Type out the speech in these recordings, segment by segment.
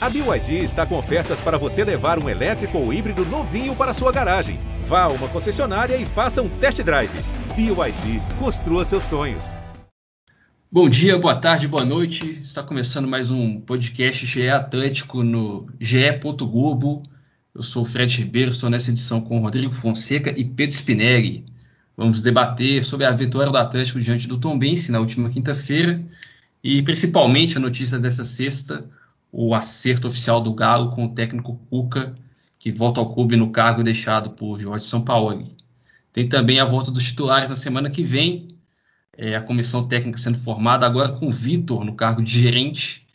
A BYD está com ofertas para você levar um elétrico ou híbrido novinho para sua garagem. Vá a uma concessionária e faça um test drive. BYD, construa seus sonhos. Bom dia, boa tarde, boa noite. Está começando mais um podcast GE Atlântico no ge.globo. Eu sou o Fred Ribeiro, estou nessa edição com Rodrigo Fonseca e Pedro Spinelli. Vamos debater sobre a vitória do Atlético diante do Tombense na última quinta-feira e principalmente a notícia dessa sexta, o acerto oficial do Galo com o técnico Cuca, que volta ao clube no cargo deixado por Jorge Sampaoli. Tem também a volta dos titulares na semana que vem, é, a comissão técnica sendo formada agora com o Vitor no cargo de gerente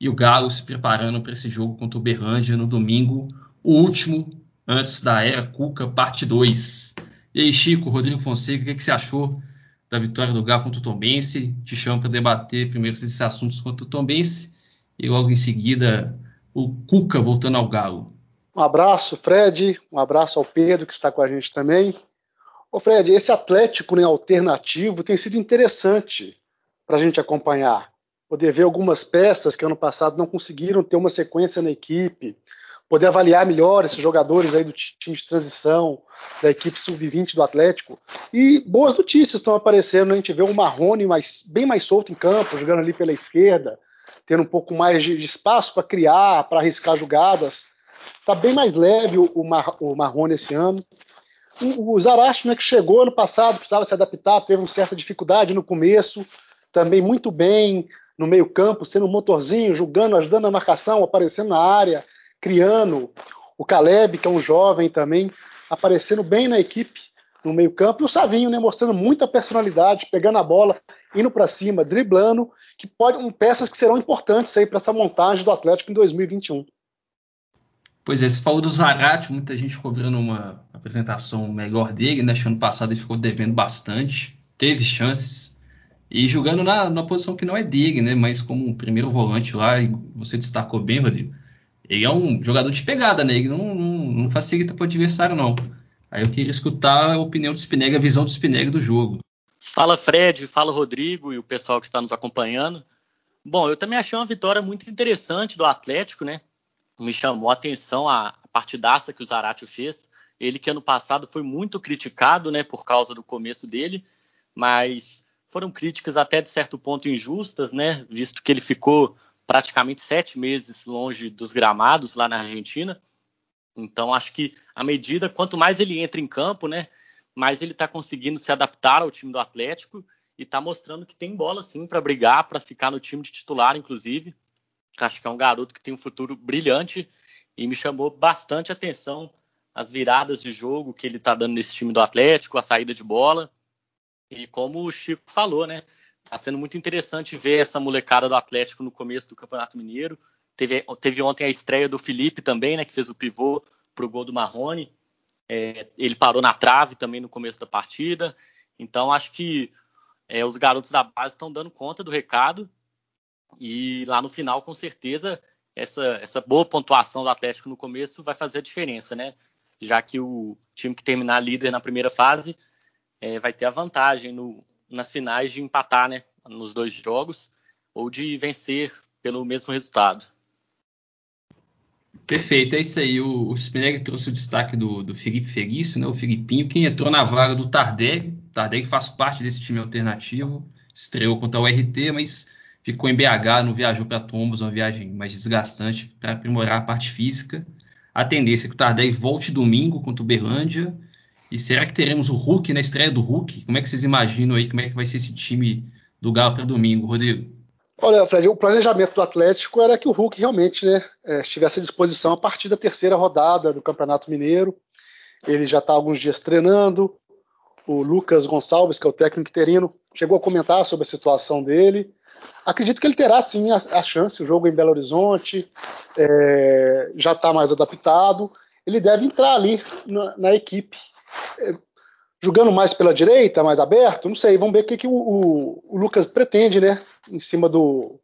e o Galo se preparando para esse jogo contra o Berrândia no domingo, o último antes da era Cuca, parte 2. E aí, Chico, Rodrigo Fonseca, o que, que você achou da vitória do Galo contra o Tombense? Te chamo para debater primeiro esses assuntos contra o Tombense e logo em seguida o Cuca voltando ao Galo. Um abraço, Fred, um abraço ao Pedro que está com a gente também. Ô Fred, esse Atlético né, alternativo tem sido interessante para a gente acompanhar. Poder ver algumas peças que ano passado não conseguiram ter uma sequência na equipe, poder avaliar melhor esses jogadores aí do time de transição, da equipe sub-20 do Atlético. E boas notícias estão aparecendo, né? a gente vê o Marrone mais, bem mais solto em campo, jogando ali pela esquerda, tendo um pouco mais de, de espaço para criar, para arriscar jogadas. Está bem mais leve o, o, Mar, o Marrone esse ano. O, o né, que chegou ano passado, precisava se adaptar, teve uma certa dificuldade no começo, também muito bem no meio campo, sendo um motorzinho, jogando, ajudando na marcação, aparecendo na área, criando. O Caleb, que é um jovem também, aparecendo bem na equipe no meio campo, e o Savinho, né, mostrando muita personalidade, pegando a bola, indo para cima, driblando, que pode, um, peças que serão importantes aí para essa montagem do Atlético em 2021. Pois é, você falou do Zarate, muita gente ficou vendo uma apresentação melhor dele, né? Ano passado ele ficou devendo bastante, teve chances, e jogando na, na posição que não é dele, né? Mas como um primeiro volante lá, e você destacou bem, Rodrigo, ele é um jogador de pegada, né? Ele não, não, não facilita para o adversário, não. Aí eu queria escutar a opinião do Spinelli, a visão do Spinelli do jogo. Fala Fred, fala Rodrigo e o pessoal que está nos acompanhando. Bom, eu também achei uma vitória muito interessante do Atlético, né? Me chamou a atenção a partidaça que o Zaratio fez. Ele que ano passado foi muito criticado, né, por causa do começo dele, mas foram críticas até de certo ponto injustas, né, visto que ele ficou praticamente sete meses longe dos gramados lá na Argentina. Então, acho que à medida, quanto mais ele entra em campo, né, mais ele está conseguindo se adaptar ao time do Atlético e está mostrando que tem bola sim para brigar, para ficar no time de titular, inclusive. Acho que é um garoto que tem um futuro brilhante e me chamou bastante atenção as viradas de jogo que ele está dando nesse time do Atlético, a saída de bola. E como o Chico falou, né? Está sendo muito interessante ver essa molecada do Atlético no começo do Campeonato Mineiro. Teve, teve ontem a estreia do Felipe também, né, que fez o pivô para o gol do Marrone. É, ele parou na trave também no começo da partida. Então, acho que é, os garotos da base estão dando conta do recado. E lá no final, com certeza, essa, essa boa pontuação do Atlético no começo vai fazer a diferença, né? Já que o time que terminar líder na primeira fase é, vai ter a vantagem no, nas finais de empatar, né? Nos dois jogos, ou de vencer pelo mesmo resultado. Perfeito, é isso aí. O, o Spinelli trouxe o destaque do, do Felipe Felício, né? O Filipinho, quem entrou na vaga do Tardelli. O Tardelli faz parte desse time alternativo, estreou contra o RT, mas ficou em BH, não viajou para Tombos, uma viagem mais desgastante para aprimorar a parte física. A tendência é que o Tardelli volte domingo contra o Berlândia. E será que teremos o Hulk na estreia do Hulk? Como é que vocês imaginam aí como é que vai ser esse time do Galo para domingo, Rodrigo? Olha, Fred, o planejamento do Atlético era que o Hulk realmente né, é, estivesse à disposição a partir da terceira rodada do Campeonato Mineiro. Ele já está alguns dias treinando. O Lucas Gonçalves, que é o técnico interino, chegou a comentar sobre a situação dele. Acredito que ele terá sim a, a chance. O jogo em Belo Horizonte é, já está mais adaptado. Ele deve entrar ali na, na equipe. É, jogando mais pela direita, mais aberto, não sei, vamos ver o que, que o, o, o Lucas pretende, né? Em cima do,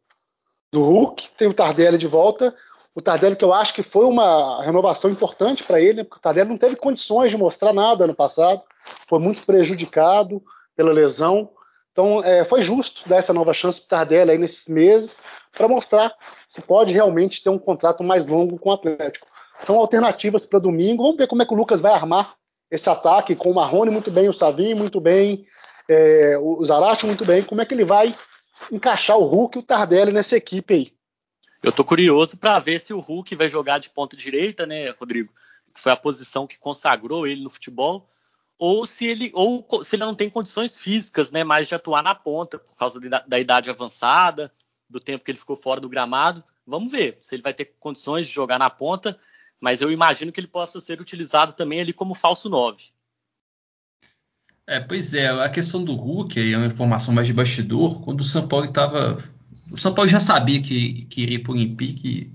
do Hulk, tem o Tardelli de volta. O Tardelli, que eu acho que foi uma renovação importante para ele, né? porque o Tardelli não teve condições de mostrar nada no passado, foi muito prejudicado pela lesão. Então, é, foi justo dar essa nova chance para o Tardelli aí nesses meses para mostrar se pode realmente ter um contrato mais longo com o Atlético. São alternativas para domingo. Vamos ver como é que o Lucas vai armar esse ataque com o Marrone muito bem, o Savinho muito bem, é, o Zarate muito bem. Como é que ele vai encaixar o Hulk e o Tardelli nessa equipe aí? Eu tô curioso para ver se o Hulk vai jogar de ponta direita, né, Rodrigo? Que foi a posição que consagrou ele no futebol ou se ele ou se ele não tem condições físicas, né, mais de atuar na ponta por causa da, da idade avançada, do tempo que ele ficou fora do gramado. Vamos ver se ele vai ter condições de jogar na ponta, mas eu imagino que ele possa ser utilizado também ali como falso 9. É, pois é, a questão do Hulk é uma informação mais de bastidor. Quando o São Paulo estava. O São Paulo já sabia que, que iria para o Olympique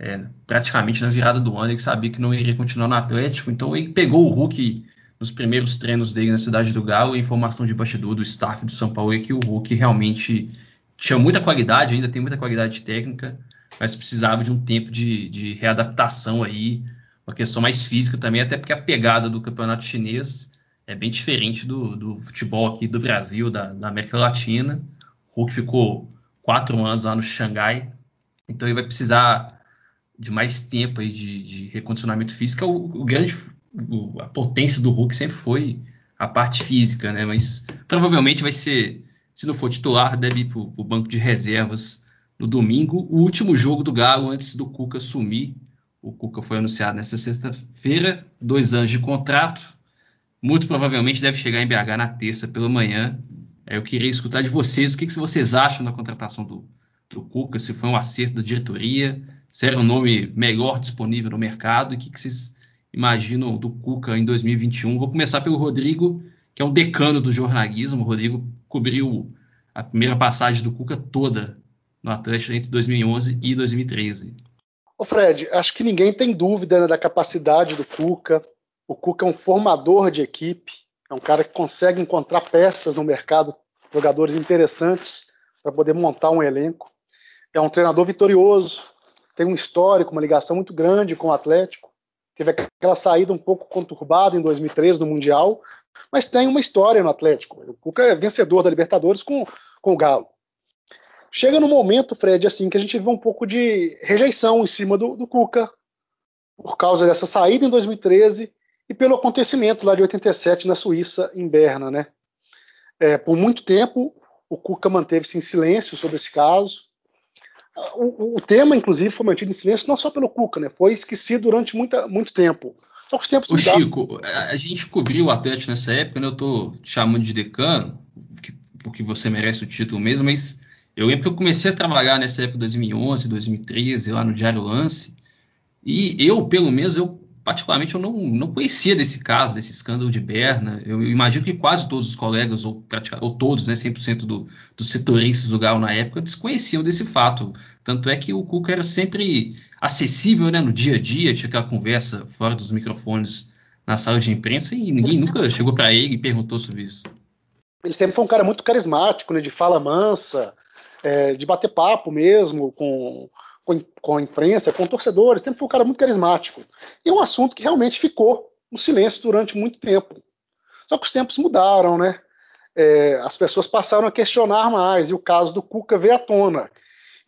é, praticamente na virada do ano, ele sabia que não iria continuar no Atlético, então ele pegou o Hulk nos primeiros treinos dele na cidade do Galo, a informação de bastidor do staff do São Paulo é que o Hulk realmente tinha muita qualidade, ainda tem muita qualidade técnica, mas precisava de um tempo de, de readaptação aí, uma questão mais física também, até porque a pegada do campeonato chinês é bem diferente do, do futebol aqui do Brasil, da, da, América Latina. O Hulk ficou quatro anos lá no Xangai, então ele vai precisar de mais tempo aí de, de recondicionamento físico. O, o grande a potência do Hulk sempre foi a parte física, né? Mas provavelmente vai ser, se não for titular, deve ir para o banco de reservas no domingo. O último jogo do Galo antes do Cuca sumir. O Cuca foi anunciado nesta sexta-feira, dois anos de contrato. Muito provavelmente deve chegar em BH na terça pela manhã. É, eu queria escutar de vocês o que, vocês acham da contratação do, do Cuca, se foi um acerto da diretoria, se era o um nome melhor disponível no mercado e o que, que vocês imagino, do Cuca em 2021. Vou começar pelo Rodrigo, que é um decano do jornalismo. O Rodrigo cobriu a primeira passagem do Cuca toda no Atlético entre 2011 e 2013. Ô Fred, acho que ninguém tem dúvida né, da capacidade do Cuca. O Cuca é um formador de equipe, é um cara que consegue encontrar peças no mercado, jogadores interessantes para poder montar um elenco. É um treinador vitorioso, tem um histórico, uma ligação muito grande com o Atlético teve aquela saída um pouco conturbada em 2013 no Mundial, mas tem uma história no Atlético. O Cuca é vencedor da Libertadores com, com o Galo. Chega no momento, Fred, assim, que a gente vê um pouco de rejeição em cima do, do Cuca, por causa dessa saída em 2013 e pelo acontecimento lá de 87 na Suíça, em Berna, né? É, por muito tempo, o Cuca manteve-se em silêncio sobre esse caso, o, o, tema, inclusive, foi mantido em silêncio não só pelo Cuca, né? Foi esquecido durante muita, muito tempo. Só que os tempos o Chico, a gente cobriu o Atlético nessa época, né? Eu tô te chamando de decano, porque você merece o título mesmo, mas eu lembro que eu comecei a trabalhar nessa época 2011, 2013, lá no Diário Lance, e eu, pelo menos, eu particularmente, eu não, não conhecia desse caso, desse escândalo de Berna. Eu imagino que quase todos os colegas, ou, ou todos, né, 100% do, dos setoristas do Galo na época, desconheciam desse fato. Tanto é que o Cuca era sempre acessível né, no dia a dia, tinha aquela conversa fora dos microfones na sala de imprensa e ninguém nunca chegou para ele e perguntou sobre isso. Ele sempre foi um cara muito carismático, né, de fala mansa, é, de bater papo mesmo com com, com a imprensa, com torcedores, sempre foi um cara muito carismático. E é um assunto que realmente ficou no silêncio durante muito tempo. Só que os tempos mudaram, né? É, as pessoas passaram a questionar mais, e o caso do Cuca veio à tona.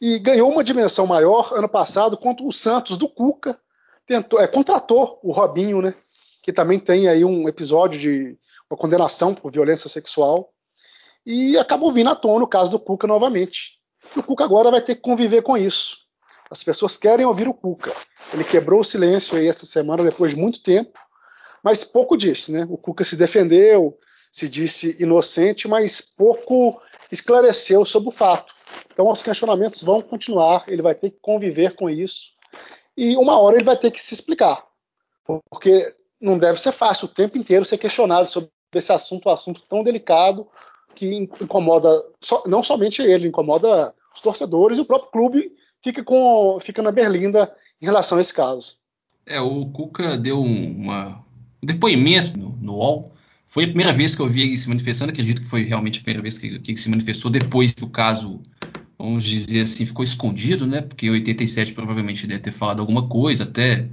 E ganhou uma dimensão maior ano passado, quando o Santos do Cuca tentou, é, contratou o Robinho, né? Que também tem aí um episódio de uma condenação por violência sexual. E acabou vindo à tona o caso do Cuca novamente. E o Cuca agora vai ter que conviver com isso. As pessoas querem ouvir o Cuca. Ele quebrou o silêncio aí essa semana depois de muito tempo, mas pouco disse, né? O Cuca se defendeu, se disse inocente, mas pouco esclareceu sobre o fato. Então os questionamentos vão continuar, ele vai ter que conviver com isso e uma hora ele vai ter que se explicar, porque não deve ser fácil o tempo inteiro ser questionado sobre esse assunto, um assunto tão delicado que incomoda não somente ele, incomoda os torcedores e o próprio clube fica, com, fica na berlinda em relação a esse caso. É, o Cuca deu uma, um depoimento no, no UOL. Foi a primeira vez que eu vi ele se manifestando. Acredito que foi realmente a primeira vez que, que ele se manifestou depois que o caso, vamos dizer assim, ficou escondido, né? Porque em 87 provavelmente deve ter falado alguma coisa, até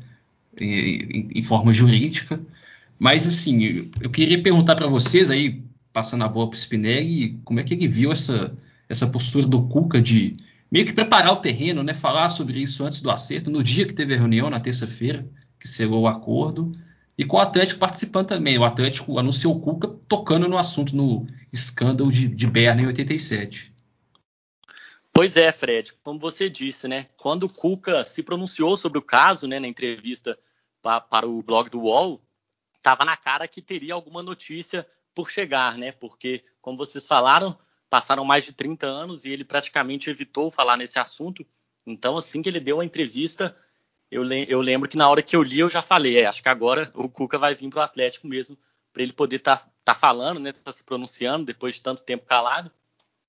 em, em forma jurídica. Mas, assim, eu queria perguntar para vocês aí, passando a bola para o Spinelli, como é que ele viu essa, essa postura do Cuca de meio que preparar o terreno, né? Falar sobre isso antes do acerto, no dia que teve a reunião, na terça-feira, que selou o acordo, e com o Atlético participando também. O Atlético anunciou o Cuca tocando no assunto, no escândalo de, de Berna em 87. Pois é, Fred, como você disse, né? Quando o Cuca se pronunciou sobre o caso, né, na entrevista pa, para o blog do UOL, estava na cara que teria alguma notícia por chegar, né? Porque, como vocês falaram, passaram mais de 30 anos e ele praticamente evitou falar nesse assunto. Então, assim que ele deu a entrevista, eu, le eu lembro que na hora que eu li, eu já falei, é, acho que agora o Cuca vai vir para o Atlético mesmo, para ele poder estar tá, tá falando, né, tá se pronunciando depois de tanto tempo calado.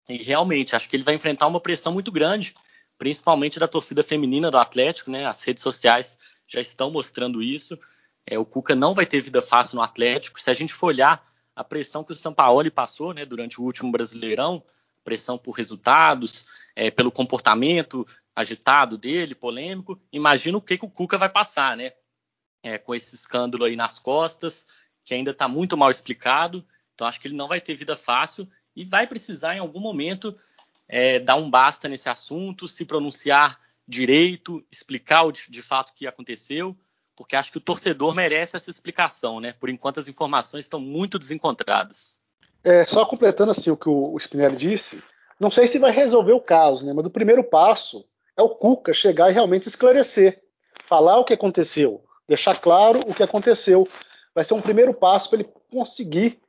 E realmente, acho que ele vai enfrentar uma pressão muito grande, principalmente da torcida feminina do Atlético, né? As redes sociais já estão mostrando isso. É, o Cuca não vai ter vida fácil no Atlético. Se a gente for olhar a pressão que o Sampaoli passou né, durante o último Brasileirão, pressão por resultados, é, pelo comportamento agitado dele, polêmico. Imagina o que, que o Cuca vai passar, né? É, com esse escândalo aí nas costas, que ainda está muito mal explicado. Então acho que ele não vai ter vida fácil e vai precisar em algum momento é, dar um basta nesse assunto, se pronunciar direito, explicar o de, fato o que aconteceu porque acho que o torcedor merece essa explicação, né? Por enquanto as informações estão muito desencontradas. É, só completando assim o que o Spinelli disse, não sei se vai resolver o caso, né? Mas o primeiro passo é o Cuca chegar e realmente esclarecer, falar o que aconteceu, deixar claro o que aconteceu. Vai ser um primeiro passo para ele conseguir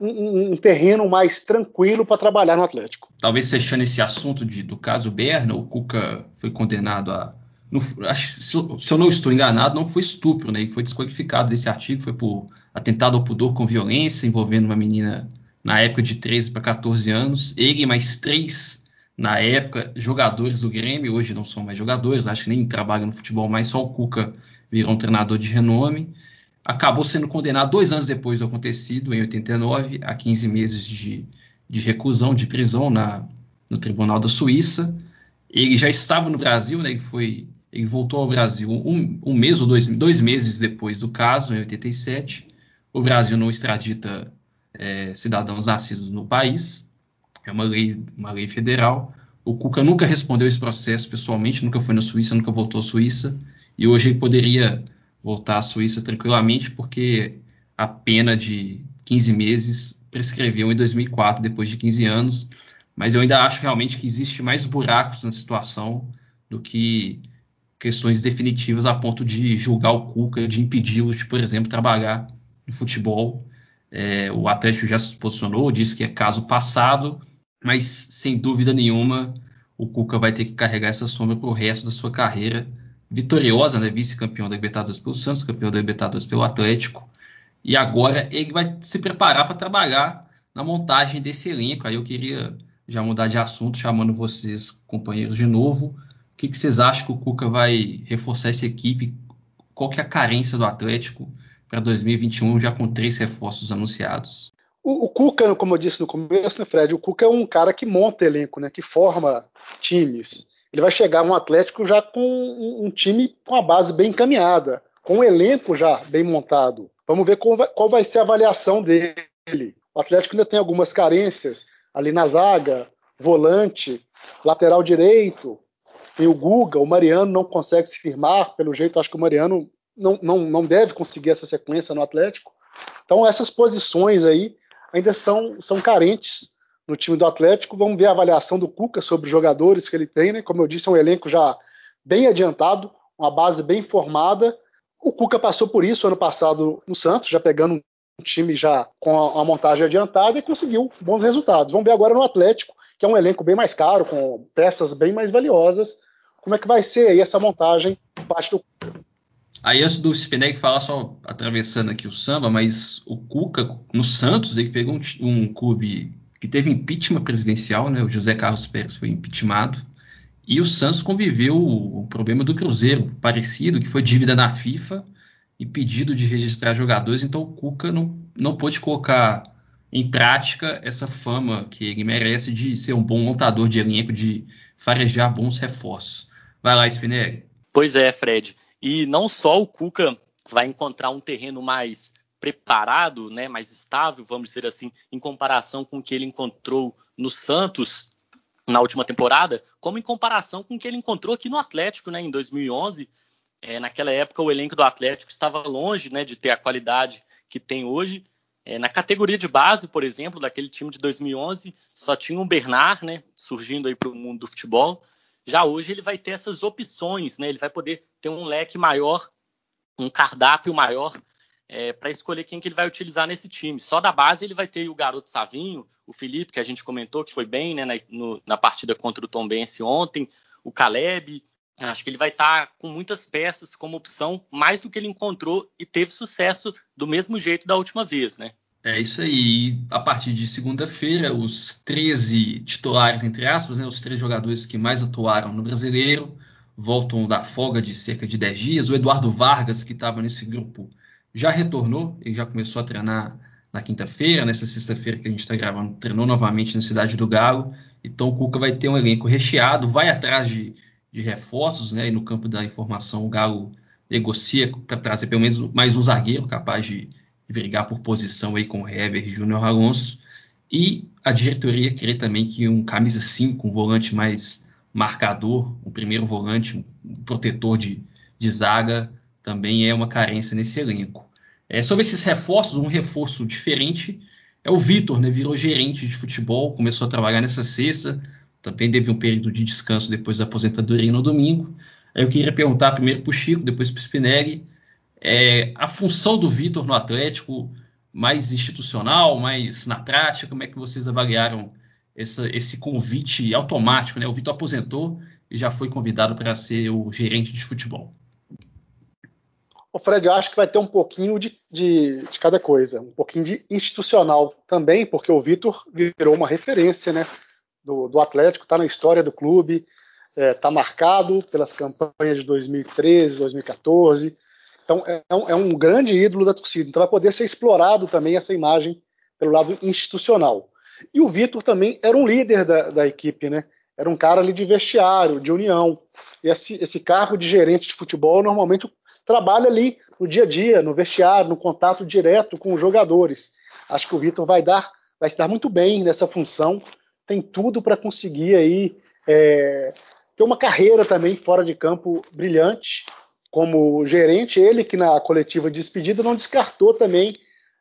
um, um, terreno mais tranquilo para trabalhar no Atlético. Talvez fechando esse assunto de, do caso Berna, o Cuca foi condenado a no, acho, se, eu, se, eu, não estou enganado, não foi estupro, né? Ele foi desqualificado desse artigo, foi por atentado ao pudor com violência, envolvendo uma menina na época de 13 para 14 anos. Ele e mais três, na época, jogadores do Grêmio, hoje não são mais jogadores, acho que nem trabalham no futebol, mas só o Cuca virou um treinador de renome. Acabou sendo condenado dois anos depois do acontecido, em 89, a 15 meses de, de reclusão, de prisão na, no Tribunal da Suíça. Ele já estava no Brasil, né? Ele foi ele voltou ao Brasil um, um mês ou dois, dois, meses depois do caso, em 87. O Brasil não extradita é, cidadãos nascidos no país, é uma lei, uma lei federal. O Cuca nunca respondeu esse processo pessoalmente, nunca foi na Suíça, nunca voltou à Suíça. E hoje ele poderia voltar à Suíça tranquilamente, porque a pena de 15 meses prescreveu em 2004, depois de 15 anos. Mas eu ainda acho realmente que existe mais buracos na situação do que questões definitivas a ponto de julgar o Cuca, de impedi-lo de, por exemplo, trabalhar no futebol. É, o Atlético já se posicionou, disse que é caso passado, mas sem dúvida nenhuma o Cuca vai ter que carregar essa sombra para o resto da sua carreira vitoriosa, né? vice-campeão da Libertadores pelo Santos, campeão da Libertadores pelo Atlético, e agora ele vai se preparar para trabalhar na montagem desse elenco. Aí eu queria já mudar de assunto, chamando vocês, companheiros, de novo, que, que vocês acham que o Cuca vai reforçar essa equipe? Qual que é a carência do Atlético para 2021, já com três reforços anunciados? O, o, Cuca, como eu disse no começo, né, Fred? O Cuca é um cara que monta elenco, né, que forma times. Ele vai chegar no Atlético já com um, um time com a base bem encaminhada, com um elenco já bem montado. Vamos ver qual vai, qual vai ser a avaliação dele. O Atlético ainda tem algumas carências ali na zaga, volante, lateral direito, tem o Guga, o Mariano não consegue se firmar, pelo jeito, acho que o Mariano não, não, não deve conseguir essa sequência no Atlético. Então, essas posições aí ainda são, são carentes no time do Atlético. Vamos ver a avaliação do Cuca sobre os jogadores que ele tem, né? Como eu disse, é um elenco já bem adiantado, uma base bem formada. O Cuca passou por isso ano passado no Santos, já pegando um time já com a, a montagem adiantada e conseguiu bons resultados. Vamos ver agora no Atlético, que é um elenco bem mais caro, com peças bem mais valiosas, como é que vai ser aí essa montagem parte do Aí antes do Spinelli falar só atravessando aqui o samba, mas o Cuca no Santos ele pegou um, um, clube que teve impeachment presidencial, né? O José Carlos Pérez foi impeachmentado e o Santos conviveu o, o problema do Cruzeiro parecido, que foi dívida na FIFA e pedido de registrar jogadores. Então o Cuca não, não pôde colocar em prática essa fama que ele merece de ser um bom montador de elenco, de farejar bons reforços. Vai lá, Spinelli. Pois é, Fred. E não só o Cuca vai encontrar um terreno mais preparado, né, mais estável, vamos dizer assim, em comparação com o que ele encontrou no Santos na última temporada, como em comparação com o que ele encontrou aqui no Atlético, né, em 2011. É, naquela época, o elenco do Atlético estava longe né, de ter a qualidade que tem hoje. É, na categoria de base, por exemplo, daquele time de 2011, só tinha um Bernard, né, surgindo aí para o mundo do futebol. Já hoje ele vai ter essas opções, né, ele vai poder ter um leque maior, um cardápio maior é, para escolher quem que ele vai utilizar nesse time. Só da base ele vai ter o garoto Savinho, o Felipe, que a gente comentou que foi bem né, na, no, na partida contra o Tom Bense ontem, o Caleb. Acho que ele vai estar tá com muitas peças como opção, mais do que ele encontrou e teve sucesso do mesmo jeito da última vez, né? É isso aí. A partir de segunda-feira, os 13 titulares, entre aspas, né, os três jogadores que mais atuaram no brasileiro, voltam da folga de cerca de 10 dias. O Eduardo Vargas, que estava nesse grupo já retornou, ele já começou a treinar na quinta-feira, nessa sexta-feira que a gente está gravando, treinou novamente na cidade do Galo. Então o Cuca vai ter um elenco recheado, vai atrás de, de reforços, né? E no campo da informação, o Galo negocia para trazer pelo menos mais um zagueiro capaz de, de brigar por posição aí com o Hever e Júnior Alonso. E a diretoria queria também que um camisa 5, um volante mais marcador, um primeiro volante, um protetor de, de zaga, também é uma carência nesse elenco. É, sobre esses reforços, um reforço diferente é o Vitor, né? Virou gerente de futebol, começou a trabalhar nessa sexta, também teve um período de descanso depois da aposentadoria no domingo. Aí eu queria perguntar primeiro para o Chico, depois para o Spinelli, é, a função do Vitor no Atlético, mais institucional, mais na prática, como é que vocês avaliaram essa, esse convite automático? Né? O Vitor aposentou e já foi convidado para ser o gerente de futebol. O Fred, eu acho que vai ter um pouquinho de, de, de cada coisa, um pouquinho de institucional também, porque o Vitor virou uma referência né, do, do Atlético, está na história do clube, está é, tá marcado pelas campanhas de 2013, 2014. Então, é, é um, é um grande ídolo da torcida. Então, vai poder ser explorado também essa imagem pelo lado institucional. E o Vitor também era um líder da, da, equipe, né? Era um cara ali de vestiário, de união. E esse, esse cargo de gerente de futebol, normalmente trabalha ali no dia a dia, no vestiário, no contato direto com os jogadores. Acho que o Vitor vai dar, vai se dar muito bem nessa função. Tem tudo para conseguir aí é, ter uma carreira também fora de campo brilhante como gerente. Ele que na coletiva de despedida não descartou também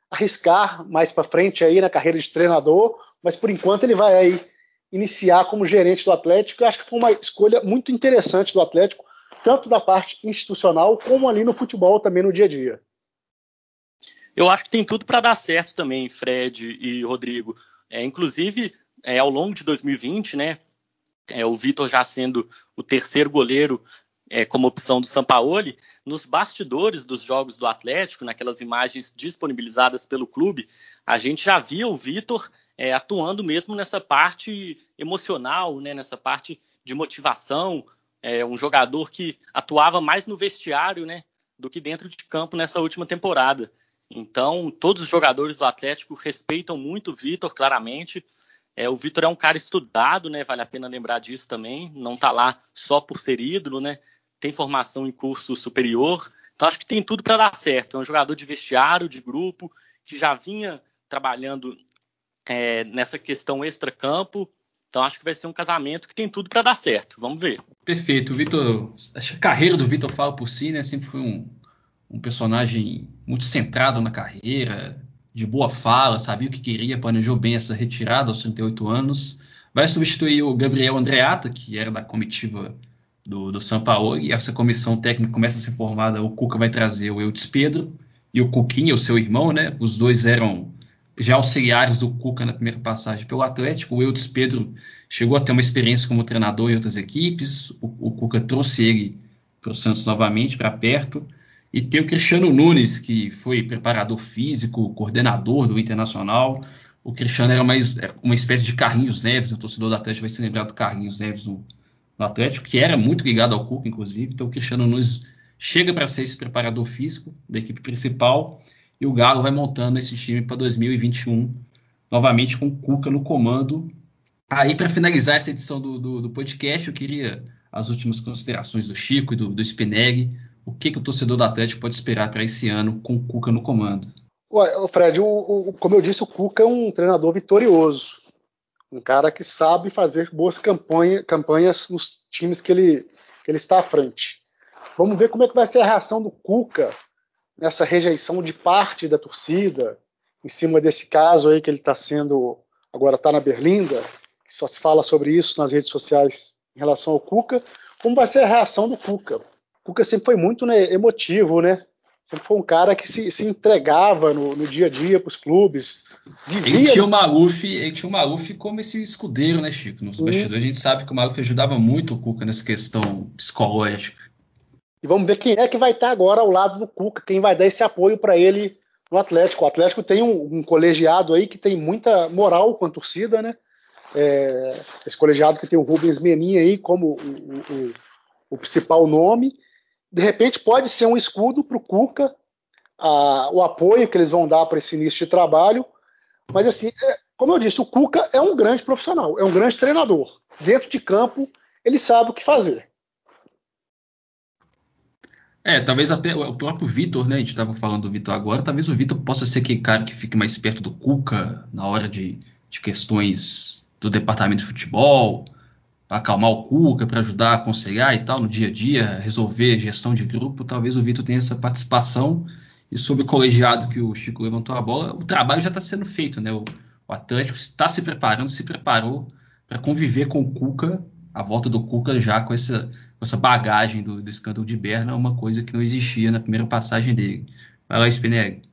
arriscar mais para frente aí na carreira de treinador, mas por enquanto ele vai aí iniciar como gerente do Atlético. Eu acho que foi uma escolha muito interessante do Atlético tanto da parte institucional como ali no futebol também no dia a dia. Eu acho que tem tudo para dar certo também, Fred e Rodrigo. É, inclusive, é, ao longo de 2020, né, é, o Vitor já sendo o terceiro goleiro é, como opção do Sampaoli, nos bastidores dos jogos do Atlético, naquelas imagens disponibilizadas pelo clube, a gente já via o Vitor é, atuando mesmo nessa parte emocional, né, nessa parte de motivação, é um jogador que atuava mais no vestiário, né, do que dentro de campo nessa última temporada. Então, todos os jogadores do Atlético respeitam muito o Vitor, claramente. É, o Vitor é um cara estudado, né? Vale a pena lembrar disso também. Não está lá só por ser ídolo, né? Tem formação em curso superior. Então, acho que tem tudo para dar certo. É um jogador de vestiário, de grupo, que já vinha trabalhando é, nessa questão extra-campo então acho que vai ser um casamento que tem tudo para dar certo. Vamos ver. Perfeito. Vitor, a carreira do Vitor fala por si, né? Sempre foi um, um personagem muito centrado na carreira, de boa fala, sabia o que queria, planejou bem essa retirada aos 38 anos. Vai substituir o Gabriel Andreata, que era da comitiva do, do São Paulo, e essa comissão técnica começa a ser formada. O Cuca vai trazer o Eudes Pedro e o Cuquinha, o seu irmão, né? Os dois eram já auxiliares do Cuca na primeira passagem pelo Atlético. O Eudes Pedro chegou a ter uma experiência como treinador em outras equipes. O, o Cuca trouxe ele para o Santos novamente, para perto. E tem o Cristiano Nunes, que foi preparador físico, coordenador do Internacional. O Cristiano era mais uma espécie de Carlinhos Neves, o torcedor do Atlético vai se lembrar do Carlinhos Neves no, no Atlético, que era muito ligado ao Cuca, inclusive. Então o Cristiano Nunes chega para ser esse preparador físico da equipe principal e o Galo vai montando esse time para 2021, novamente com o Cuca no comando. Aí, para finalizar essa edição do, do, do, podcast, eu queria as últimas considerações do Chico e do, do Spinelli. O que, que o torcedor do Atlético pode esperar para esse ano com o Cuca no comando? Ué, Fred, o, o, como eu disse, o Cuca é um treinador vitorioso. Um cara que sabe fazer boas campanha, campanhas nos times que ele, que ele está à frente. Vamos ver como é que vai ser a reação do Cuca nessa rejeição de parte da torcida, em cima desse caso aí que ele está sendo, agora está na Berlinda, que só se fala sobre isso nas redes sociais em relação ao Cuca. Como vai ser a reação do Cuca? O Cuca sempre foi muito né, emotivo, né? Sempre foi um cara que se, se entregava no, no, dia a dia para os clubes. Ele tinha, o Maluf, ele tinha o Maluf como esse escudeiro, né, Chico? Nos bastidores a gente sabe que o Maluf ajudava muito o Cuca nessa questão psicológica. E vamos ver quem é que vai estar agora ao lado do Cuca, quem vai dar esse apoio para ele no Atlético. O Atlético tem um, um, colegiado aí que tem muita moral com a torcida, né? É, esse colegiado que tem o Rubens Menin aí como o, o, o principal nome de repente pode ser um escudo para o Cuca, a, o apoio que eles vão dar para esse início de trabalho. Mas assim, é, como eu disse, o Cuca é um grande profissional, é um grande treinador. Dentro de campo, ele sabe o que fazer. É, talvez até o próprio Vitor, né? A gente estava falando do Vitor agora, talvez o Vitor possa ser aquele cara que fique mais perto do Cuca na hora de, de questões do departamento de futebol, acalmar o Cuca, para ajudar a aconselhar e tal no dia a dia, resolver gestão de grupo, talvez o Vitor tenha essa participação. E sobre o colegiado que o Chico levantou a bola, o trabalho já está sendo feito, né? O, o Atlético está se preparando, se preparou para conviver com o Cuca, a volta do Cuca já com essa, com essa bagagem do, do escândalo de Berna, uma coisa que não existia na primeira passagem dele. Vai lá, Spinelli.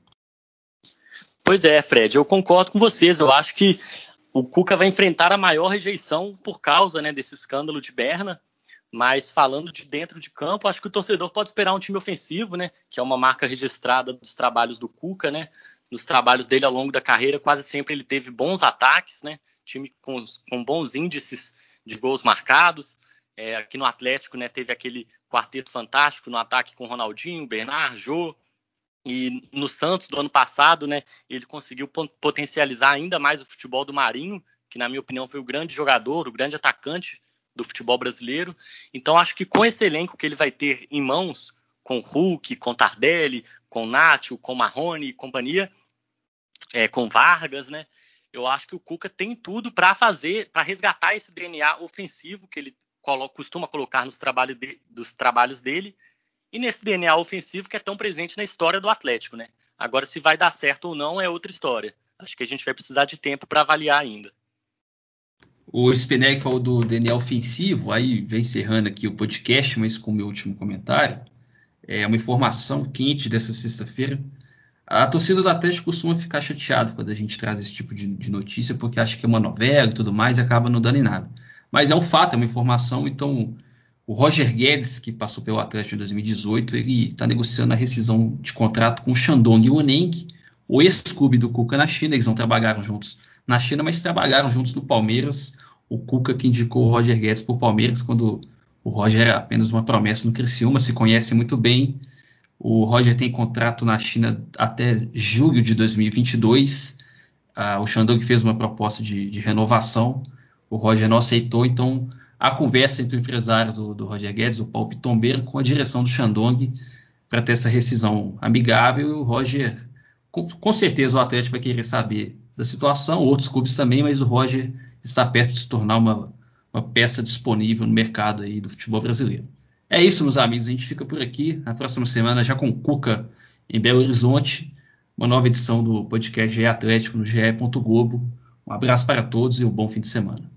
Pois é, Fred, eu concordo com vocês. Eu acho que o Cuca vai enfrentar a maior rejeição por causa né, desse escândalo de Berna. Mas falando de dentro de campo, acho que o torcedor pode esperar um time ofensivo, né? Que é uma marca registrada dos trabalhos do Cuca, né? Nos trabalhos dele ao longo da carreira, quase sempre ele teve bons ataques, né? Time com, com bons índices de gols marcados. É, aqui no Atlético, né? Teve aquele quarteto fantástico no ataque com Ronaldinho, Bernard, Jô, e no Santos do ano passado, né, ele conseguiu potencializar ainda mais o futebol do Marinho, que na minha opinião foi o grande jogador, o grande atacante do futebol brasileiro. Então acho que com esse elenco que ele vai ter em mãos, com Hulk, com Tardelli, com Nacho, com Marrone e companhia, é, com Vargas, né? Eu acho que o Cuca tem tudo para fazer, para resgatar esse DNA ofensivo que ele costuma colocar nos trabalhos, de, dos trabalhos dele e nesse DNA ofensivo que é tão presente na história do Atlético, né? Agora, se vai dar certo ou não é outra história. Acho que a gente vai precisar de tempo para avaliar ainda. O Spinelli falou do DNA ofensivo, aí vem encerrando aqui o podcast, mas com o meu último comentário. É uma informação quente dessa sexta-feira. A torcida do Atlético costuma ficar chateada quando a gente traz esse tipo de, de, notícia, porque acha que é uma novela e tudo mais e acaba não dando em nada. Mas é um fato, é uma informação, então o Roger Guedes, que passou pelo Atlético em 2018, ele está negociando a rescisão de contrato com o Shandong Waneng, o ex-clube do Cuca na China. Eles não trabalharam juntos na China, mas trabalharam juntos no Palmeiras. O Cuca que indicou o Roger Guedes para o Palmeiras quando o Roger era apenas uma promessa no Criciúma, se conhece muito bem. O Roger tem contrato na China até julho de 2022. Ah, o Shandong fez uma proposta de, de renovação. O Roger não aceitou, então a conversa entre o empresário do, do Roger Guedes, o Paulo Pitombeiro, com a direção do Shandong para ter essa rescisão amigável. E o Roger, com, com, certeza, o Atlético vai querer saber da situação, outros clubes também, mas o Roger está perto de se tornar uma, uma peça disponível no mercado aí do futebol brasileiro. É isso, meus amigos. A gente fica por aqui. Na próxima semana, já com Cuca em Belo Horizonte, uma nova edição do podcast GE Atlético no ge.globo. Um abraço para todos e um bom fim de semana.